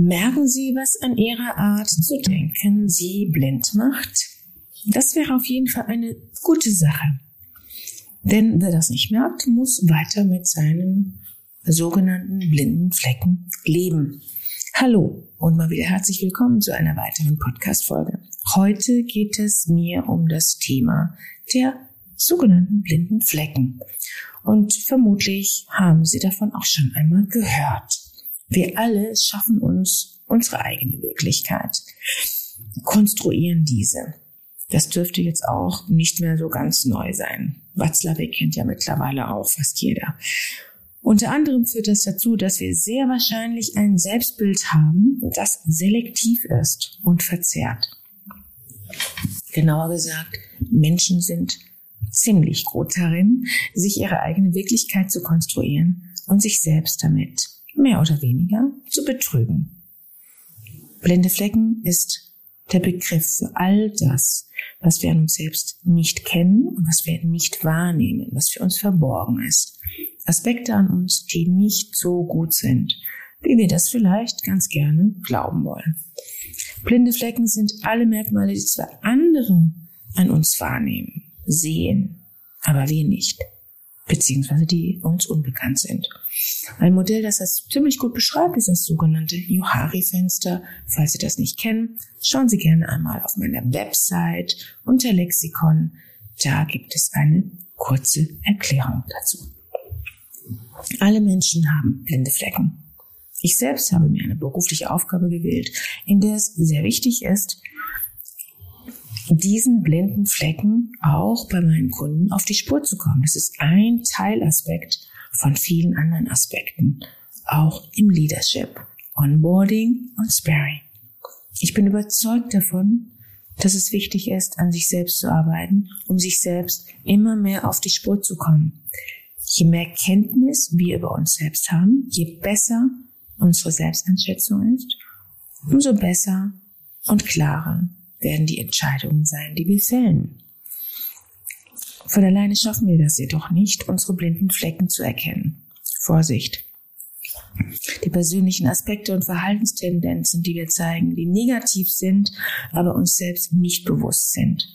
Merken Sie, was an Ihrer Art zu denken Sie blind macht? Das wäre auf jeden Fall eine gute Sache. Denn wer das nicht merkt, muss weiter mit seinen sogenannten blinden Flecken leben. Hallo und mal wieder herzlich willkommen zu einer weiteren Podcast-Folge. Heute geht es mir um das Thema der sogenannten blinden Flecken. Und vermutlich haben Sie davon auch schon einmal gehört. Wir alle schaffen uns unsere eigene Wirklichkeit, konstruieren diese. Das dürfte jetzt auch nicht mehr so ganz neu sein. Watzlawick kennt ja mittlerweile auch fast jeder. Unter anderem führt das dazu, dass wir sehr wahrscheinlich ein Selbstbild haben, das selektiv ist und verzerrt. Genauer gesagt, Menschen sind ziemlich gut darin, sich ihre eigene Wirklichkeit zu konstruieren und sich selbst damit mehr oder weniger zu betrügen. Blinde Flecken ist der Begriff für all das, was wir an uns selbst nicht kennen und was wir nicht wahrnehmen, was für uns verborgen ist. Aspekte an uns, die nicht so gut sind, wie wir das vielleicht ganz gerne glauben wollen. Blinde Flecken sind alle Merkmale, die zwar andere an uns wahrnehmen, sehen, aber wir nicht beziehungsweise die uns unbekannt sind. Ein Modell, das das ziemlich gut beschreibt, ist das sogenannte Johari-Fenster. Falls Sie das nicht kennen, schauen Sie gerne einmal auf meiner Website unter Lexikon. Da gibt es eine kurze Erklärung dazu. Alle Menschen haben blinde Flecken. Ich selbst habe mir eine berufliche Aufgabe gewählt, in der es sehr wichtig ist, diesen blinden Flecken auch bei meinen Kunden auf die Spur zu kommen. Das ist ein Teilaspekt von vielen anderen Aspekten, auch im Leadership, Onboarding und Sparing. Ich bin überzeugt davon, dass es wichtig ist, an sich selbst zu arbeiten, um sich selbst immer mehr auf die Spur zu kommen. Je mehr Kenntnis wir über uns selbst haben, je besser unsere Selbsteinschätzung ist, umso besser und klarer werden die Entscheidungen sein, die wir fällen. Von alleine schaffen wir das jedoch nicht, unsere blinden Flecken zu erkennen. Vorsicht! Die persönlichen Aspekte und Verhaltenstendenzen, die wir zeigen, die negativ sind, aber uns selbst nicht bewusst sind,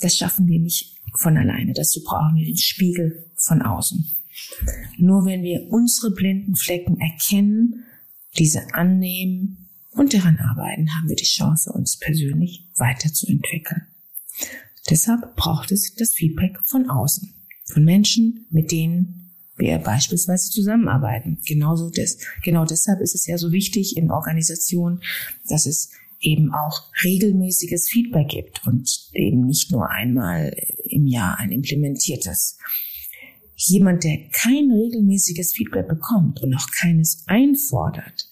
das schaffen wir nicht von alleine. Dazu brauchen wir den Spiegel von außen. Nur wenn wir unsere blinden Flecken erkennen, diese annehmen und daran arbeiten, haben wir die Chance, uns persönlich weiterzuentwickeln. Deshalb braucht es das Feedback von außen, von Menschen, mit denen wir beispielsweise zusammenarbeiten. Genauso des, genau deshalb ist es ja so wichtig in Organisationen, dass es eben auch regelmäßiges Feedback gibt und eben nicht nur einmal im Jahr ein implementiertes. Jemand, der kein regelmäßiges Feedback bekommt und auch keines einfordert,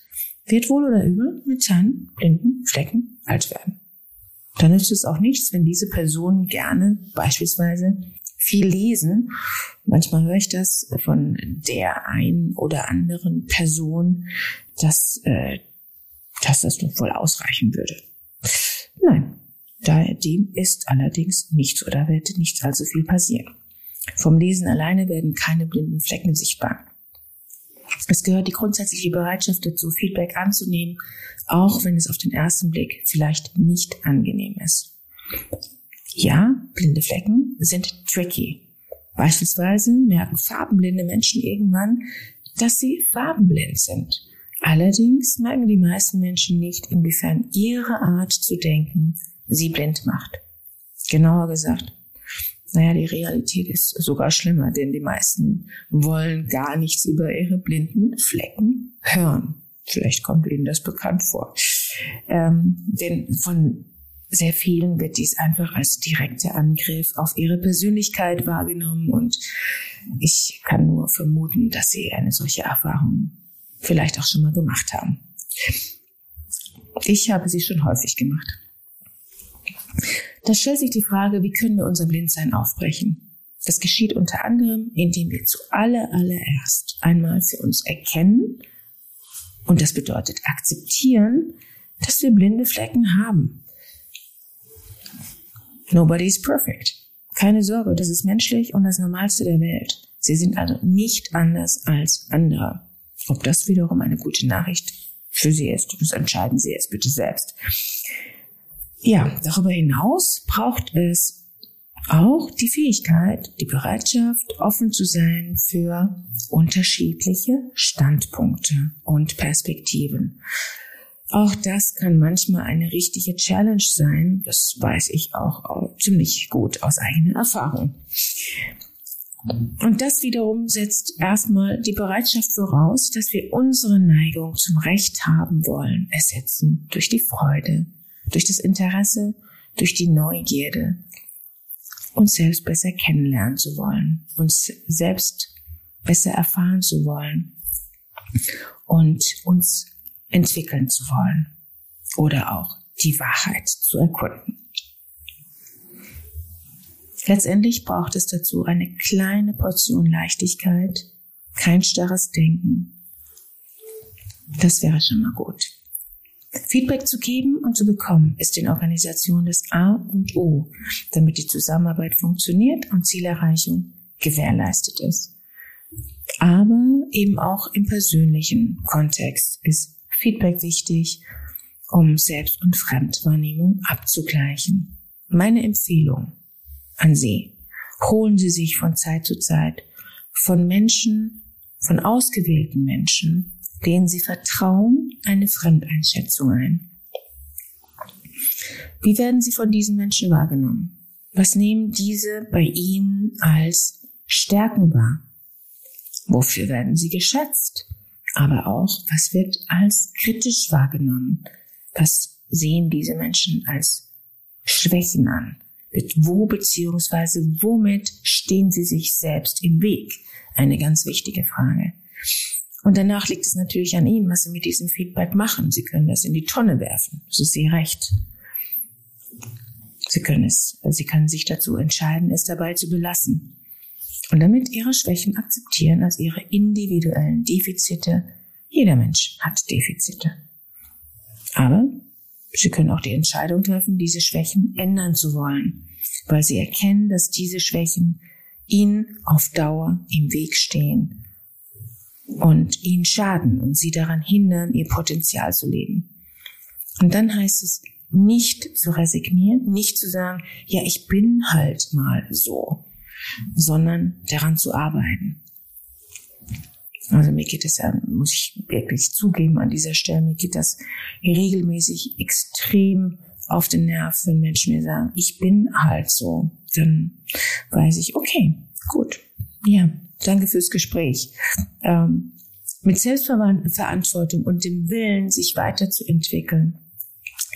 wird wohl oder übel mit seinen blinden Flecken alt werden. Dann nützt es auch nichts, wenn diese Personen gerne beispielsweise viel lesen. Manchmal höre ich das von der einen oder anderen Person, dass, äh, dass das doch wohl ausreichen würde. Nein, da dem ist allerdings nichts oder wird nicht allzu viel passieren. Vom Lesen alleine werden keine blinden Flecken sichtbar. Es gehört die grundsätzliche Bereitschaft dazu, Feedback anzunehmen, auch wenn es auf den ersten Blick vielleicht nicht angenehm ist. Ja, blinde Flecken sind tricky. Beispielsweise merken farbenblinde Menschen irgendwann, dass sie farbenblind sind. Allerdings merken die meisten Menschen nicht, inwiefern ihre Art zu denken sie blind macht. Genauer gesagt, naja, die Realität ist sogar schlimmer, denn die meisten wollen gar nichts über ihre blinden Flecken hören. Vielleicht kommt Ihnen das bekannt vor. Ähm, denn von sehr vielen wird dies einfach als direkter Angriff auf ihre Persönlichkeit wahrgenommen und ich kann nur vermuten, dass sie eine solche Erfahrung vielleicht auch schon mal gemacht haben. Ich habe sie schon häufig gemacht. Da stellt sich die Frage, wie können wir unser Blindsein aufbrechen? Das geschieht unter anderem, indem wir zu aller, allererst einmal für uns erkennen, und das bedeutet akzeptieren, dass wir blinde Flecken haben. Nobody is perfect. Keine Sorge, das ist menschlich und das Normalste der Welt. Sie sind also nicht anders als andere. Ob das wiederum eine gute Nachricht für Sie ist, das entscheiden Sie jetzt bitte selbst. Ja, darüber hinaus braucht es auch die Fähigkeit, die Bereitschaft, offen zu sein für unterschiedliche Standpunkte und Perspektiven. Auch das kann manchmal eine richtige Challenge sein. Das weiß ich auch ziemlich gut aus eigener Erfahrung. Und das wiederum setzt erstmal die Bereitschaft voraus, dass wir unsere Neigung zum Recht haben wollen, ersetzen durch die Freude, durch das Interesse, durch die Neugierde, uns selbst besser kennenlernen zu wollen, uns selbst besser erfahren zu wollen und uns entwickeln zu wollen oder auch die Wahrheit zu erkunden. Letztendlich braucht es dazu eine kleine Portion Leichtigkeit, kein starres Denken. Das wäre schon mal gut. Feedback zu geben und zu bekommen ist in Organisationen das A und O, damit die Zusammenarbeit funktioniert und Zielerreichung gewährleistet ist. Aber eben auch im persönlichen Kontext ist Feedback wichtig, um Selbst- und Fremdwahrnehmung abzugleichen. Meine Empfehlung an Sie. Holen Sie sich von Zeit zu Zeit von Menschen, von ausgewählten Menschen, denen Sie vertrauen, eine Fremdeinschätzung ein. Wie werden Sie von diesen Menschen wahrgenommen? Was nehmen diese bei Ihnen als Stärken wahr? Wofür werden Sie geschätzt? Aber auch, was wird als kritisch wahrgenommen? Was sehen diese Menschen als Schwächen an? Mit wo beziehungsweise womit stehen sie sich selbst im Weg? Eine ganz wichtige Frage. Und danach liegt es natürlich an Ihnen, was Sie mit diesem Feedback machen. Sie können das in die Tonne werfen. Das ist Ihr Recht. Sie können es, Sie können sich dazu entscheiden, es dabei zu belassen. Und damit Ihre Schwächen akzeptieren als Ihre individuellen Defizite. Jeder Mensch hat Defizite. Aber Sie können auch die Entscheidung treffen, diese Schwächen ändern zu wollen, weil Sie erkennen, dass diese Schwächen Ihnen auf Dauer im Weg stehen und Ihnen schaden und Sie daran hindern, Ihr Potenzial zu leben. Und dann heißt es, nicht zu resignieren, nicht zu sagen, ja, ich bin halt mal so, sondern daran zu arbeiten. Also mir geht es ja, muss ich wirklich zugeben an dieser Stelle, mir geht das regelmäßig extrem auf den Nerv, wenn Menschen mir sagen, ich bin halt so. Dann weiß ich, okay, gut, ja, danke fürs Gespräch. Ähm, mit Selbstverantwortung und dem Willen, sich weiterzuentwickeln.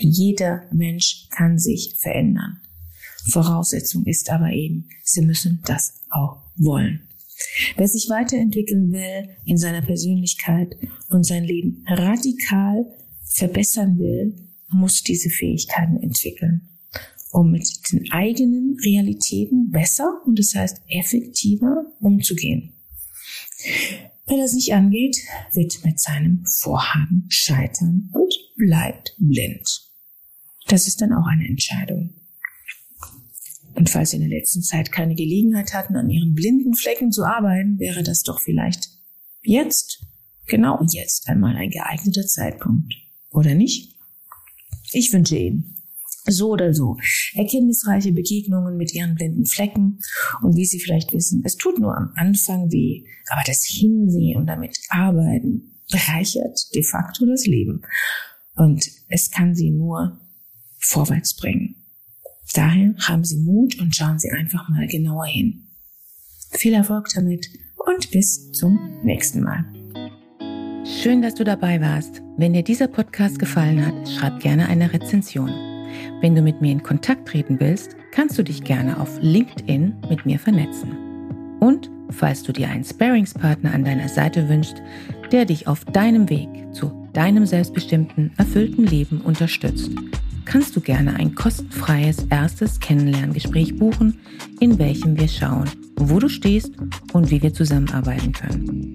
Jeder Mensch kann sich verändern. Voraussetzung ist aber eben, sie müssen das auch wollen. Wer sich weiterentwickeln will in seiner Persönlichkeit und sein Leben radikal verbessern will, muss diese Fähigkeiten entwickeln, um mit den eigenen Realitäten besser und das heißt effektiver umzugehen. Wer das nicht angeht, wird mit seinem Vorhaben scheitern und bleibt blind. Das ist dann auch eine Entscheidung. Und falls Sie in der letzten Zeit keine Gelegenheit hatten, an Ihren blinden Flecken zu arbeiten, wäre das doch vielleicht jetzt, genau jetzt einmal ein geeigneter Zeitpunkt. Oder nicht? Ich wünsche Ihnen so oder so erkenntnisreiche Begegnungen mit Ihren blinden Flecken. Und wie Sie vielleicht wissen, es tut nur am Anfang weh, aber das Hinsehen und damit arbeiten bereichert de facto das Leben. Und es kann Sie nur vorwärts bringen. Daher haben Sie Mut und schauen Sie einfach mal genauer hin. Viel Erfolg damit und bis zum nächsten Mal. Schön, dass du dabei warst. Wenn dir dieser Podcast gefallen hat, schreib gerne eine Rezension. Wenn du mit mir in Kontakt treten willst, kannst du dich gerne auf LinkedIn mit mir vernetzen. Und falls du dir einen Sparingspartner an deiner Seite wünschst, der dich auf deinem Weg zu deinem selbstbestimmten, erfüllten Leben unterstützt, kannst du gerne ein kostenfreies erstes Kennenlerngespräch buchen, in welchem wir schauen, wo du stehst und wie wir zusammenarbeiten können.